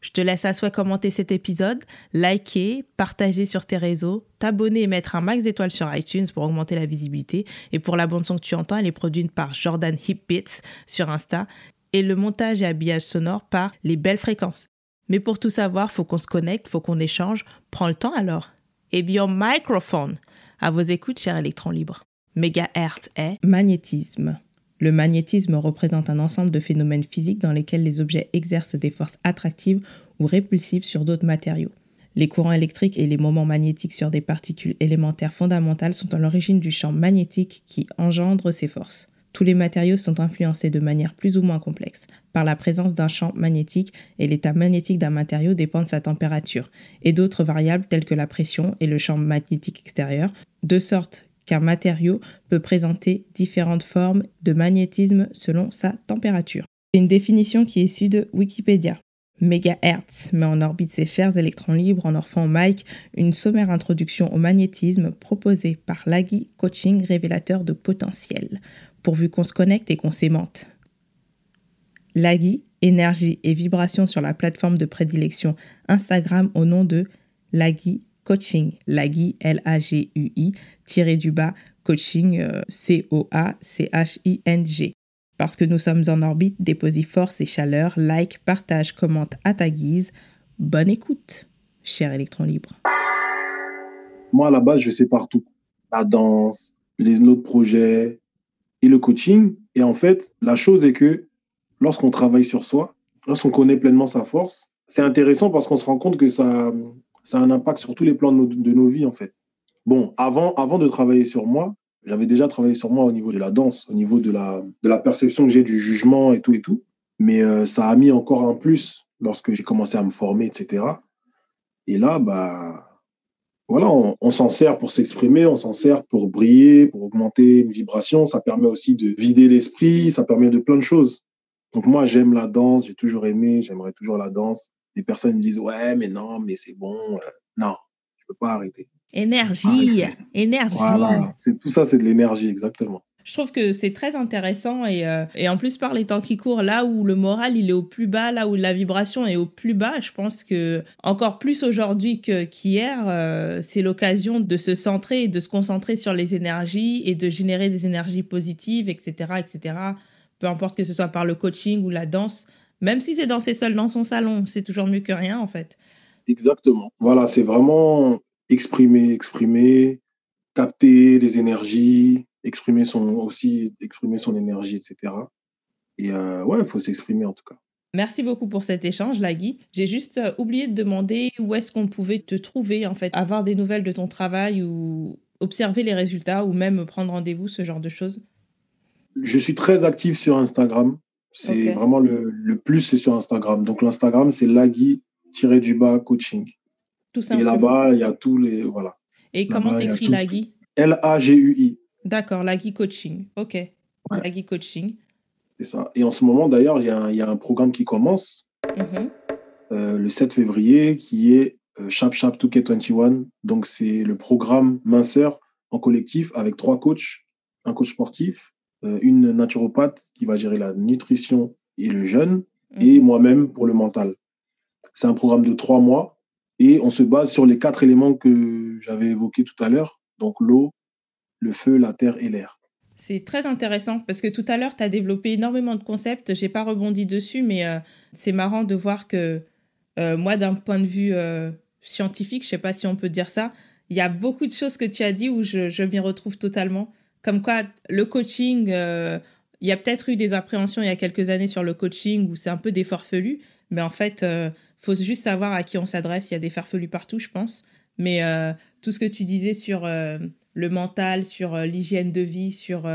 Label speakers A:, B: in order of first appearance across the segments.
A: Je te laisse à souhait commenter cet épisode, liker, partager sur tes réseaux, t'abonner et mettre un max d'étoiles sur iTunes pour augmenter la visibilité. Et pour la bande son que tu entends, elle est produite par Jordan Hipbits sur Insta et le montage et habillage sonore par Les Belles Fréquences. Mais pour tout savoir, faut qu'on se connecte, faut qu'on échange. Prends le temps alors. Et bien, microphone. À vos écoutes, cher électron libre. Mégahertz est magnétisme. Le magnétisme représente un ensemble de phénomènes physiques dans lesquels les objets exercent des forces attractives ou répulsives sur d'autres matériaux. Les courants électriques et les moments magnétiques sur des particules élémentaires fondamentales sont à l'origine du champ magnétique qui engendre ces forces. Tous les matériaux sont influencés de manière plus ou moins complexe par la présence d'un champ magnétique et l'état magnétique d'un matériau dépend de sa température et d'autres variables telles que la pression et le champ magnétique extérieur, de sorte qu'un matériau peut présenter différentes formes de magnétisme selon sa température. Une définition qui est issue de Wikipédia. Mégahertz met en orbite ses chers électrons libres en au Mike une sommaire introduction au magnétisme proposée par Lagui Coaching révélateur de potentiel, pourvu qu'on se connecte et qu'on s'aimante. Lagui, énergie et vibration sur la plateforme de prédilection Instagram au nom de Lagui coaching. Lagui, L-A-G-U-I, tiré du bas, coaching, euh, C-O-A-C-H-I-N-G. Parce que nous sommes en orbite, déposez force et chaleur, like, partage, commente à ta guise. Bonne écoute, cher électron libre.
B: Moi, à la base, je sais partout. La danse, les autres projets et le coaching. Et en fait, la chose est que lorsqu'on travaille sur soi, lorsqu'on connaît pleinement sa force, c'est intéressant parce qu'on se rend compte que ça, ça a un impact sur tous les plans de nos, vies, en fait. Bon, avant, avant de travailler sur moi, j'avais déjà travaillé sur moi au niveau de la danse, au niveau de la, de la perception que j'ai du jugement et tout et tout. Mais euh, ça a mis encore un plus lorsque j'ai commencé à me former, etc. Et là, bah, voilà, on, s'en sert pour s'exprimer, on s'en sert pour briller, pour augmenter une vibration. Ça permet aussi de vider l'esprit, ça permet de plein de choses. Donc moi, j'aime la danse, j'ai toujours aimé, j'aimerais toujours la danse des personnes me disent ouais mais non mais c'est bon euh, non je peux pas arrêter
A: énergie énergie voilà.
B: tout ça c'est de l'énergie exactement
A: je trouve que c'est très intéressant et, euh, et, en plus par les temps qui courent, là où le moral il est au plus bas, là où la vibration est au plus bas, je pense que encore plus aujourd'hui qu'hier, euh, c'est l'occasion de se centrer et de se concentrer sur les énergies et de générer des énergies positives, etc., etc. Peu importe que ce soit par le coaching ou la danse, même si c'est danser seul dans son salon, c'est toujours mieux que rien en fait.
B: Exactement. Voilà, c'est vraiment exprimer, exprimer, capter les énergies, exprimer son aussi exprimer son énergie, etc. Et euh, ouais, il faut s'exprimer en tout cas.
A: Merci beaucoup pour cet échange, Lagui. J'ai juste euh, oublié de demander où est-ce qu'on pouvait te trouver, en fait, avoir des nouvelles de ton travail ou observer les résultats ou même prendre rendez-vous, ce genre de choses?
B: Je suis très actif sur Instagram. C'est vraiment le, le plus, c'est sur Instagram. Donc l'Instagram, c'est Lagui-du-bas coaching. Tout simplement. Et là-bas, il y a tous les. Voilà.
A: Et comment t'écris Lagui?
B: L-A-G-U-I.
A: D'accord, Lagui Coaching. OK. Lagui Coaching.
B: C'est ça. Et en ce moment, d'ailleurs, il y, y, a un programme qui commence mm-hmm. euh, le 7 février qui est euh, Chap Chap 2K21. Donc, c'est le programme minceur en collectif avec trois coachs, un coach sportif, une naturopathe qui va gérer la nutrition et le jeûne, et mhm. moi-même pour le mental. C'est un programme de trois mois et on se base sur les quatre éléments que j'avais évoqués tout à l'heure, donc l'eau, le feu, la terre et l'air.
A: C'est très intéressant parce que tout à l'heure, tu as développé énormément de concepts. J'ai pas rebondi dessus, mais euh, c'est marrant de voir que euh, moi, d'un point de vue scientifique, je sais pas si on peut dire ça, il y a beaucoup de choses que tu as dit où je, je m'y retrouve totalement. Comme quoi, le coaching, euh, il y a peut-être eu des appréhensions il y a quelques années sur le coaching où c'est un peu des farfelus, mais en fait, euh, faut juste savoir à qui on s'adresse. Il y a des farfelus partout, je pense. Mais euh, tout ce que tu disais sur euh, le mental, sur euh, l'hygiène de vie, sur...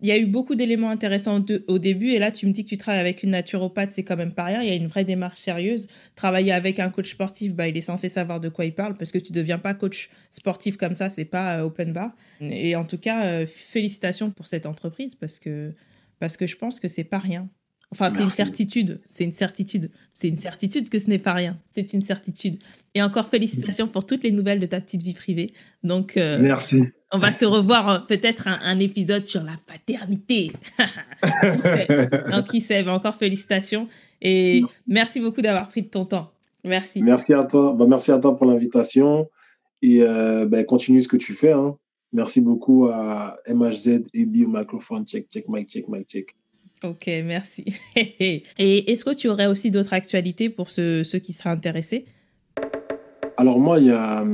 A: Il y a eu beaucoup d'éléments intéressants au début, et là, tu me dis que tu travailles avec une naturopathe, c'est quand même pas rien. Il y a une vraie démarche sérieuse. Travailler avec un coach sportif, bah, il est censé savoir de quoi il parle, parce que tu deviens pas coach sportif comme ça, c'est pas open bar. Et en tout cas, félicitations pour cette entreprise, parce que, parce que je pense que c'est pas rien. Enfin, c'est une certitude. C'est une certitude. C'est une certitude que ce n'est pas rien. C'est une certitude. Et encore félicitations pour toutes les nouvelles de ta petite vie privée. Donc,
B: euh, merci.
A: On va se revoir euh, peut-être un, épisode sur la paternité. Donc, qui sait, encore félicitations. Et merci, beaucoup d'avoir pris de ton temps. Merci.
B: Merci à toi. Bah, merci à toi pour l'invitation. Et euh, bah, continue ce que tu fais. Hein. Merci beaucoup à MHZ et Bio Microphone. Check, check, mic, check, mic, check.
A: Ok, merci. Et est-ce que tu aurais aussi d'autres actualités pour ceux, qui seraient intéressés
B: Alors moi, il y a,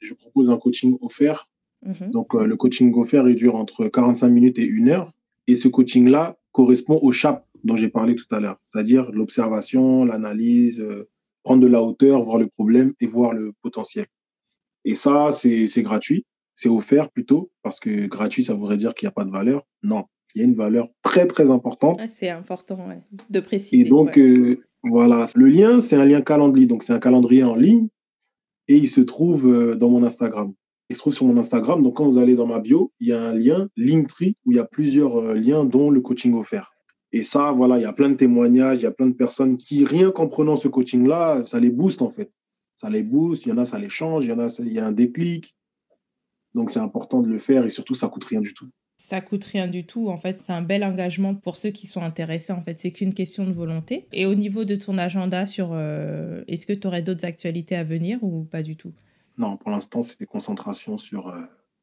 B: je propose un coaching offert. Mhm. Donc euh, le coaching offert, il dure entre 45 minutes et une heure. Et ce coaching-là correspond au CHAP dont j'ai parlé tout à l'heure, c'est-à-dire l'observation, l'analyse, euh, prendre de la hauteur, voir le problème et voir le potentiel. Et ça, c'est gratuit, c'est offert plutôt, parce que gratuit, ça voudrait dire qu'il n'y a pas de valeur. Non, il y a une valeur très, très importante.
A: Ah, c'est important de préciser.
B: Et donc, euh, voilà, le lien, c'est un lien calendrier. Donc, c'est un calendrier en ligne et il se trouve dans mon Instagram. Il se trouve sur mon Instagram. Donc, quand vous allez dans ma bio, il y a un lien Linktree où il y a plusieurs euh, liens, dont le coaching offert. Et ça, voilà, il y a plein de témoignages, il y a plein de personnes qui, rien qu'en prenant ce coaching-là, ça les booste en fait. Ça les booste, il y en a, ça les change, il y en a, il y a un déclic. Donc, c'est important de le faire et surtout, ça coûte rien du tout
A: ça coûte rien du tout. En fait, c'est un bel engagement pour ceux qui sont intéressés. En fait, c'est qu'une question de volonté. Et au niveau de ton agenda, sur euh, est-ce que tu aurais d'autres actualités à venir ou pas du tout?
B: Non, pour l'instant, c'est des concentrations sur, euh,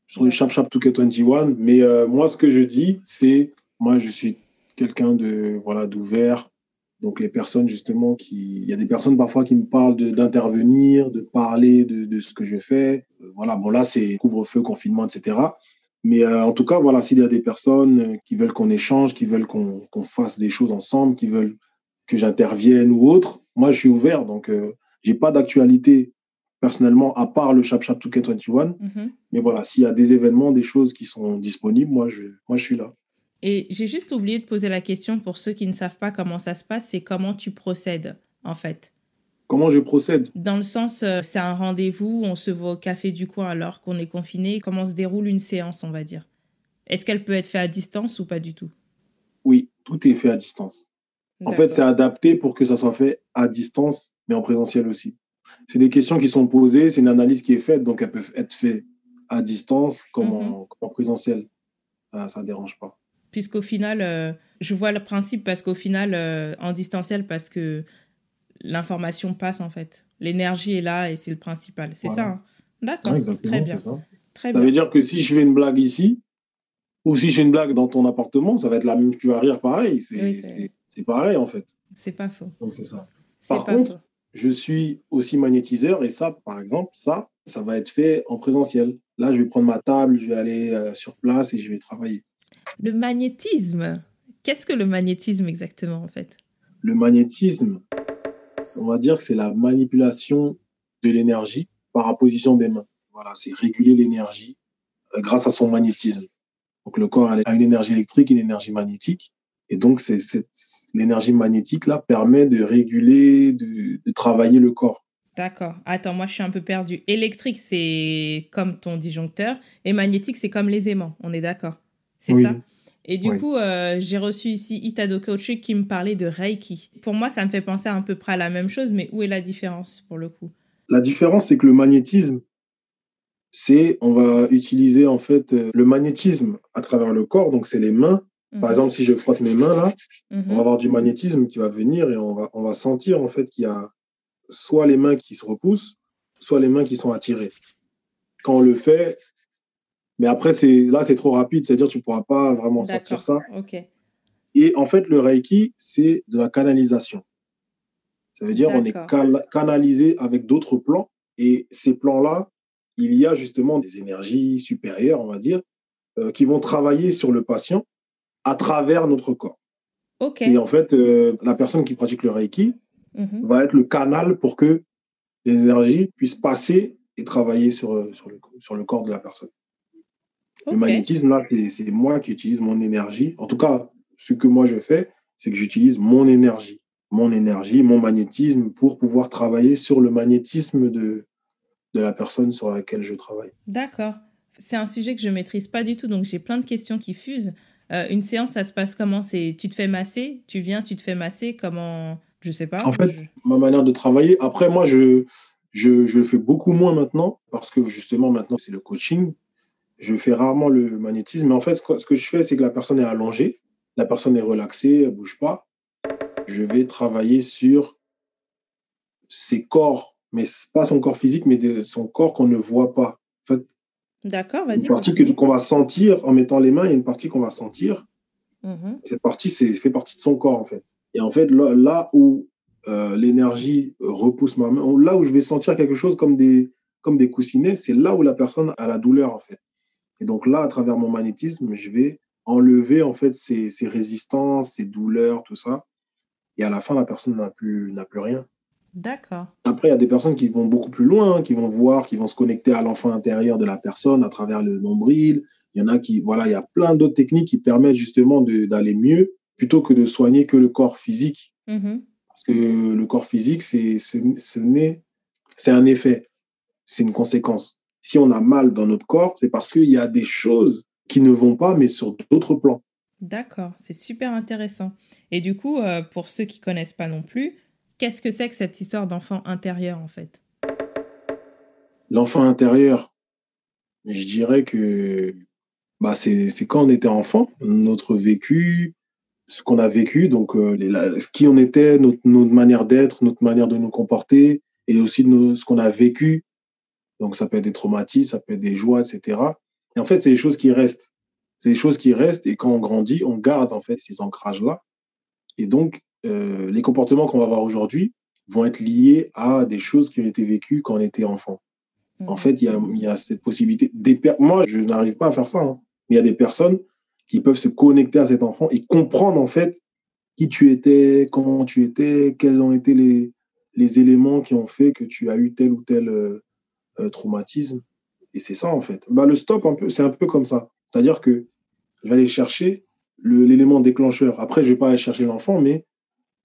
B: sur le Chap Chap 2K21. Mais euh, moi, ce que je dis, c'est moi, je suis quelqu'un de voilà d'ouvert. Donc les personnes justement qui, il y a des personnes parfois qui me parlent d'intervenir, de, parler de, de, ce que je fais. Voilà, bon là c'est couvre-feu, confinement, etc. Mais euh, en tout cas, voilà, s'il y a des personnes euh, qui veulent qu'on échange, qui veulent qu'on fasse des choses ensemble, qui veulent que j'intervienne ou autre, moi, je suis ouvert. Donc, euh, j'ai pas d'actualité personnellement, à part le Chap Chap 2K21. Mhm. Mais voilà, s'il y a des événements, des choses qui sont disponibles, moi, je, moi, je suis là.
A: Et j'ai juste oublié de poser la question pour ceux qui ne savent pas comment ça se passe, c'est comment tu procèdes, en fait.
B: Comment je procède?
A: Dans le sens, euh, c'est un rendez-vous, on se voit au café du coin alors qu'on est confiné. Comment se déroule une séance, on va dire? Est-ce qu'elle peut être faite à distance ou pas du tout?
B: Oui, tout est fait à distance. En fait, c'est adapté pour que ça soit fait à distance, mais en présentiel aussi. C'est des questions qui sont posées, c'est une analyse qui est faite, donc elles peuvent être faites à distance comme, en, mhm. présentiel. ça ne dérange pas.
A: Puisqu'au final, euh, je vois le principe parce qu'au final, euh, en distanciel, parce que l'information passe en fait. L'énergie est là et c'est le principal. C'est ça. Hein. D'accord. très bien. Ça,
B: très ça veut dire que si je fais une blague ici, ou si j'ai une blague dans ton appartement, ça va être la même. Tu vas rire pareil. C'est pareil en fait.
A: C'est pas faux.
B: Par contre, je suis aussi magnétiseur et ça, par exemple, ça, ça va être fait en présentiel. Là, je vais prendre ma table, je vais aller euh, sur place et je vais travailler.
A: Le magnétisme. Qu'est-ce que le magnétisme exactement en fait?
B: Le magnétisme, on va dire que c'est la manipulation de l'énergie par apposition des mains. Voilà, c'est réguler l'énergie euh, grâce à son magnétisme. Donc le corps a une énergie électrique, une énergie magnétique. Et donc, l'énergie magnétique là permet de réguler, de, travailler le corps.
A: D'accord. Attends, moi je suis un peu perdu. Électrique, c'est comme ton disjoncteur, et magnétique, c'est comme les aimants. On est d'accord. C'est ça? Et du coup, euh, j'ai reçu ici Itado Coach qui me parlait de Reiki. Pour moi, ça me fait penser à peu près à la même chose, mais où est la différence pour le coup?
B: La différence, c'est que le magnétisme, c'est, on va utiliser en fait euh, le magnétisme à travers le corps, donc c'est les mains. Par mhm. exemple, si je frotte mes mains là, on va mhm. avoir du magnétisme qui va venir et on va, on va sentir en fait qu'il y a soit les mains qui se repoussent, soit les mains qui sont attirées. Quand on le fait, mais après, c'est là, c'est trop rapide, c'est-à-dire tu ne pourras pas vraiment sentir ça. Et en fait, le Reiki, c'est de la canalisation. Ça veut dire on est canalisé avec d'autres plans. Et ces plans-là, il y a justement des énergies supérieures, on va dire, euh, qui vont travailler sur le patient à travers notre corps. Et en fait, euh, la personne qui pratique le Reiki mhm. va être le canal pour que les énergies puissent passer et travailler sur, sur, le, sur le corps de la personne. Le magnétisme, là, c'est moi qui utilise mon énergie. En tout cas, ce que moi je fais, c'est que j'utilise mon énergie, mon énergie, mon magnétisme pour pouvoir travailler sur le magnétisme de, de la personne sur laquelle je travaille.
A: D'accord. C'est un sujet que je maîtrise pas du tout, donc j'ai plein de questions qui fusent. Euh, une séance, ça se passe comment? C'est tu te fais masser, tu viens, tu te fais masser, comment? Je sais pas.
B: En fait, ma manière de travailler. Après, moi, je, je, je le fais beaucoup moins maintenant parce que justement maintenant c'est le coaching. Je fais rarement le magnétisme, mais en fait, ce que, ce que je fais, c'est que la personne est allongée, la personne est relaxée, elle bouge pas. Je vais travailler sur ses corps, mais pas son corps physique, mais de son corps qu'on ne voit pas. En fait,
A: D'accord, vas-y.
B: Une partie qu'on va sentir en mettant les mains, il y a une partie qu'on va sentir.
A: Mhm.
B: Cette partie, c'est fait partie de son corps, en fait. Et en fait, là, là où euh, l'énergie repousse ma main, là où je vais sentir quelque chose comme des, comme des coussinets, c'est là où la personne a la douleur, en fait. Et donc là, à travers mon magnétisme, je vais enlever, en fait, ces, ces résistances, ces douleurs, tout ça. Et à la fin, la personne n'a plus, n'a plus rien.
A: D'accord.
B: Après, il y a des personnes qui vont beaucoup plus loin, hein, qui vont voir, qui vont se connecter à l'enfant intérieur de la personne à travers le nombril. Il y en a qui, voilà, il y a plein d'autres techniques qui permettent justement d'aller mieux plutôt que de soigner que le corps physique.
A: Mhm.
B: Parce que le corps physique, c'est ce, c'est un effet, c'est une conséquence. Si on a mal dans notre corps, c'est parce qu'il y a des choses qui ne vont pas, mais sur d'autres plans.
A: D'accord, c'est super intéressant. Et du coup, euh, pour ceux qui connaissent pas non plus, Qu'est-ce que c'est que cette histoire d'enfant intérieur, en fait?
B: L'enfant intérieur, je dirais que bah, c'est quand on était enfant, notre vécu, ce qu'on a vécu, donc euh, qui on était, notre, manière d'être, notre manière de nous comporter, et aussi ce qu'on a vécu. Donc ça peut être des traumatismes, ça peut être des joies, etc. Et en fait, c'est des choses qui restent. C'est des choses qui restent, et quand on grandit, on garde en fait ces ancrages-là. Et donc, euh, les comportements qu'on va voir aujourd'hui vont être liés à des choses qui ont été vécues quand on était enfant. En mhm. fait, il y a, cette possibilité. Des Moi, je n'arrive pas à faire ça. Hein. Mais il y a des personnes qui peuvent se connecter à cet enfant et comprendre en fait qui tu étais, comment tu étais, quels ont été les, les éléments qui ont fait que tu as eu tel ou tel euh, euh, traumatisme. Et c'est ça en fait. Bah, le stop, un peu, c'est un peu comme ça. C'est-à-dire que je vais aller chercher l'élément déclencheur. Après, je vais pas aller chercher l'enfant, mais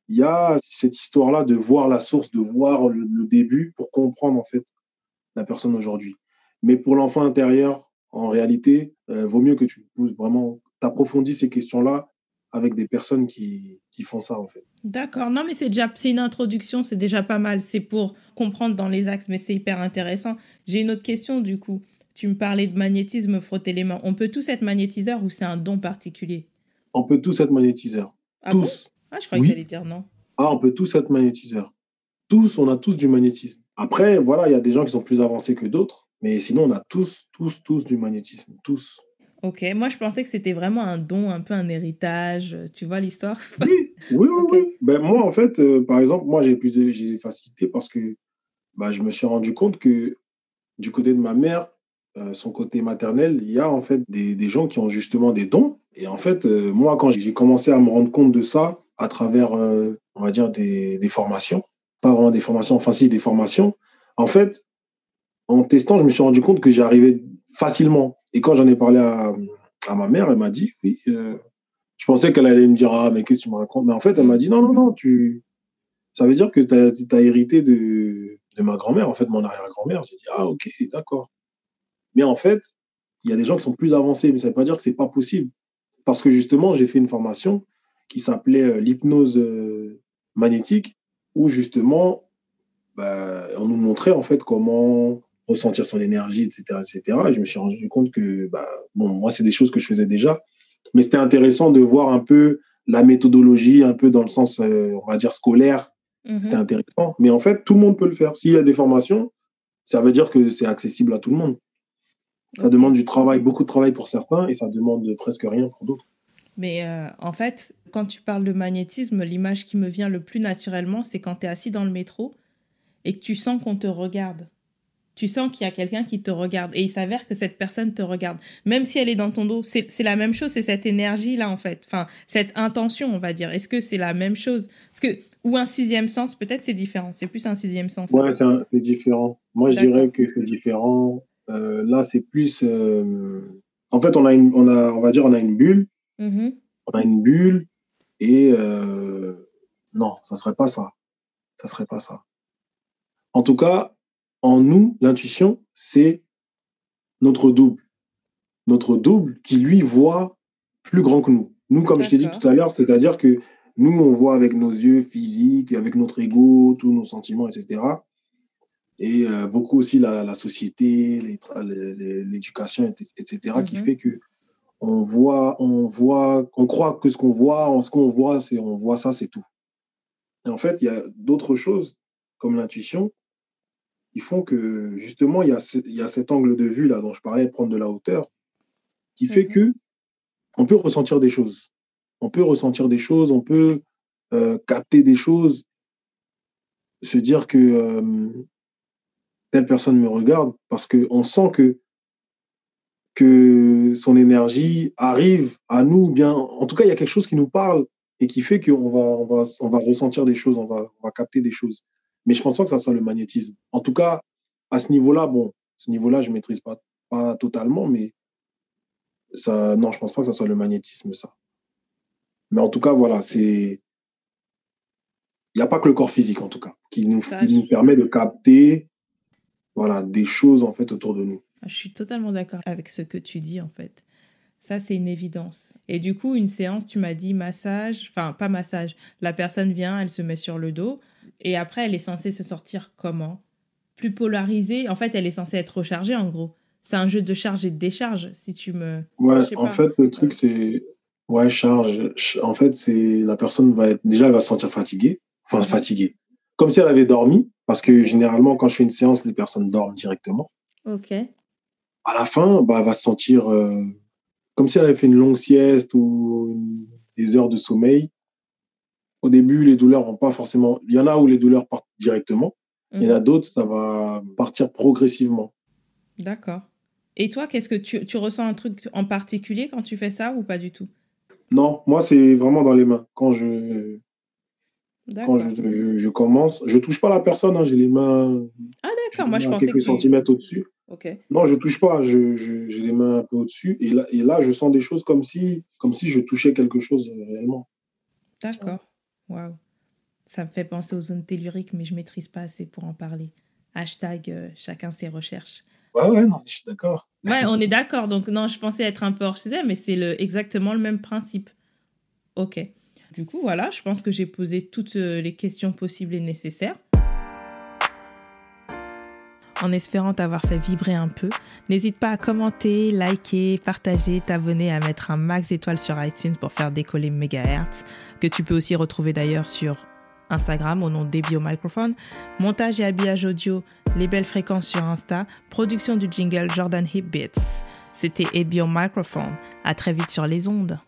B: il y a cette histoire-là de voir la source, de voir le, début pour comprendre en fait la personne aujourd'hui. Mais pour l'enfant intérieur, en réalité, euh, vaut mieux que tu vraiment, t'approfondis ces questions-là avec des personnes qui, qui font ça en fait.
A: D'accord. Non, mais c'est déjà c'est une introduction, c'est déjà pas mal. C'est pour comprendre dans les axes, mais c'est hyper intéressant. J'ai une autre question du coup. Tu me parlais de magnétisme, frotter les mains. On peut tous être magnétiseur ou c'est un don particulier?
B: On peut tous être magnétiseurs. Ah tous.
A: Ah, je croyais que tu dire non.
B: Ah, on peut tous être magnétiseurs. Tous, on a tous du magnétisme. Après, voilà, il y a des gens qui sont plus avancés que d'autres, mais sinon, on a tous, tous, tous du magnétisme. Tous.
A: Ok, moi je pensais que c'était vraiment un don, un peu un héritage. Tu vois l'histoire?
B: Oui, oui, oui. Ben, moi, en fait, euh, par exemple, moi j'ai plus de j'ai facilité parce que bah, je me suis rendu compte que du côté de ma mère, euh, son côté maternel, il y a en fait des, des, gens qui ont justement des dons. Et en fait, euh, moi, quand j'ai commencé à me rendre compte de ça, à travers, euh, on va dire, des, formations. Pas vraiment des formations, enfin si, des formations. En fait, en testant, je me suis rendu compte que j'arrivais facilement. Et quand j'en ai parlé à, à, ma mère, elle m'a dit, oui, euh, je pensais qu'elle allait me dire, ah, mais qu'est-ce que tu me racontes? Mais en fait, elle m'a dit, non, non, non, tu... ça veut dire que tu as, as, hérité de, de ma grand-mère, en fait, mon arrière-grand-mère. J'ai dit, ah, ok, d'accord. Mais en fait, il y a des gens qui sont plus avancés, mais ça ne veut pas dire que c'est pas possible. Parce que justement, j'ai fait une formation qui s'appelait euh, l'hypnose euh, magnétique, où justement, bah, on nous montrait en fait comment ressentir son énergie, etc., etc. Et je me suis rendu compte que, bah, bon, moi, c'est des choses que je faisais déjà, mais c'était intéressant de voir un peu la méthodologie, un peu dans le sens, euh, on va dire, scolaire. Mhm. C'était intéressant. Mais en fait, tout le monde peut le faire. S'il y a des formations, ça veut dire que c'est accessible à tout le monde. Ça demande du travail, beaucoup de travail pour certains, et ça demande presque rien pour d'autres.
A: Mais euh, en fait, quand tu parles de magnétisme, l'image qui me vient le plus naturellement, c'est quand tu es assis dans le métro et que tu sens qu'on te regarde. Tu sens qu'il y a quelqu'un qui te regarde et il s'avère que cette personne te regarde. Même si elle est dans ton dos, c'est la même chose, c'est cette énergie-là en fait. Enfin, cette intention, on va dire. Est-ce que c'est la même chose? Parce que, Ou un sixième sens, peut-être c'est différent. C'est plus un sixième sens.
B: Ouais, c'est différent. Moi, je dirais que c'est différent. Euh, là, c'est plus. euh, En fait, on a, une, on a, on va dire, on a une bulle.
A: Mhm.
B: On a une bulle et euh, non, ça serait pas ça. Ça serait pas ça. En tout cas, en nous, l'intuition, c'est notre double. Notre double qui, lui, voit plus grand que nous. Nous, comme je t'ai dit tout à l'heure, c'est-à-dire que nous, on voit avec nos yeux physiques, avec notre ego, tous nos sentiments, etc. Et euh, beaucoup aussi la, la société, l'éducation, etc., qui
A: Mhm.
B: fait que on voit, on voit, on croit que ce qu'on voit, en ce qu'on voit, c'est on voit ça, c'est tout. Et en fait, il y a d'autres choses comme l'intuition qui font que justement, il y a, ce- il y a cet angle de vue là dont je parlais, prendre de la hauteur, qui fait
A: Mhm.
B: que on peut ressentir des choses. On peut ressentir des choses, on peut euh, capter des choses, se dire que euh, telle personne me regarde parce que on sent que que son énergie arrive à nous, ou bien en tout cas, il y a quelque chose qui nous parle et qui fait qu'on va, on va, on va ressentir des choses, on va, on va capter des choses. Mais je pense pas que ça soit le magnétisme. En tout cas, à ce niveau-là, bon, ce niveau-là, je maîtrise pas, pas totalement, mais ça, non, je pense pas que ça soit le magnétisme, ça. Mais en tout cas, voilà, c'est, il n'y a pas que le corps physique, en tout cas, qui nous, qui nous permet de capter, voilà, des choses, en fait, autour de nous.
A: Je suis totalement d'accord avec ce que tu dis en fait. Ça, c'est une évidence. Et du coup, une séance, tu m'as dit massage, enfin pas massage. La personne vient, elle se met sur le dos et après, elle est censée se sortir comment? Plus polarisée. En fait, elle est censée être rechargée en gros. C'est un jeu de charge et de décharge, si tu me.
B: Ouais, en
A: pas.
B: fait, le truc, c'est. Ouais, charge. Ch- En fait, c'est. La personne va être. Déjà, elle va se sentir fatiguée. Enfin,
A: Mhm.
B: fatiguée. Comme si elle avait dormi. Parce que généralement, quand je fais une séance, les personnes dorment directement.
A: Ok.
B: À la fin, bah, elle va se sentir euh, comme si elle avait fait une longue sieste ou une- des heures de sommeil. Au début, les douleurs vont pas forcément. Il y en a où les douleurs partent directement. Il y en a
A: Mhm.
B: d'autres, ça va partir progressivement.
A: D'accord. Et toi, qu'est-ce que tu, tu ressens un truc en particulier quand tu fais ça ou pas du tout?
B: Non, moi, c'est vraiment dans les mains. Quand je, quand je, je- je commence, je touche pas la personne, hein, j'ai les mains,
A: Ah d'accord, moi je pensais
B: quelques
A: que tu...
B: centimètres au-dessus. Non, je touche pas, je, je- j'ai les mains un peu au-dessus. Et là, et là, je sens des choses comme si, comme si je touchais quelque chose euh, réellement.
A: D'accord. Waouh. Ça me fait penser aux zones telluriques, mais je maîtrise pas assez pour en parler. Hashtag euh, chacun ses recherches.
B: Ouais, ouais, non, je suis d'accord.
A: Ouais, on est d'accord. Donc non, je pensais être un peu hors sujet, mais c'est le, exactement le même principe. Ok. Du coup, voilà, je pense que j'ai posé toutes euh, les questions possibles et nécessaires. En espérant t'avoir fait vibrer un peu, n'hésite pas à commenter, liker, partager, t'abonner, à mettre un max d'étoiles sur iTunes pour faire décoller Megahertz, que tu peux aussi retrouver d'ailleurs sur Instagram au nom d'Ebio Microphone, montage et habillage audio, les belles fréquences sur Insta, production du jingle Jordan Hip Beats. C'était Ebio Microphone. À très vite sur les ondes.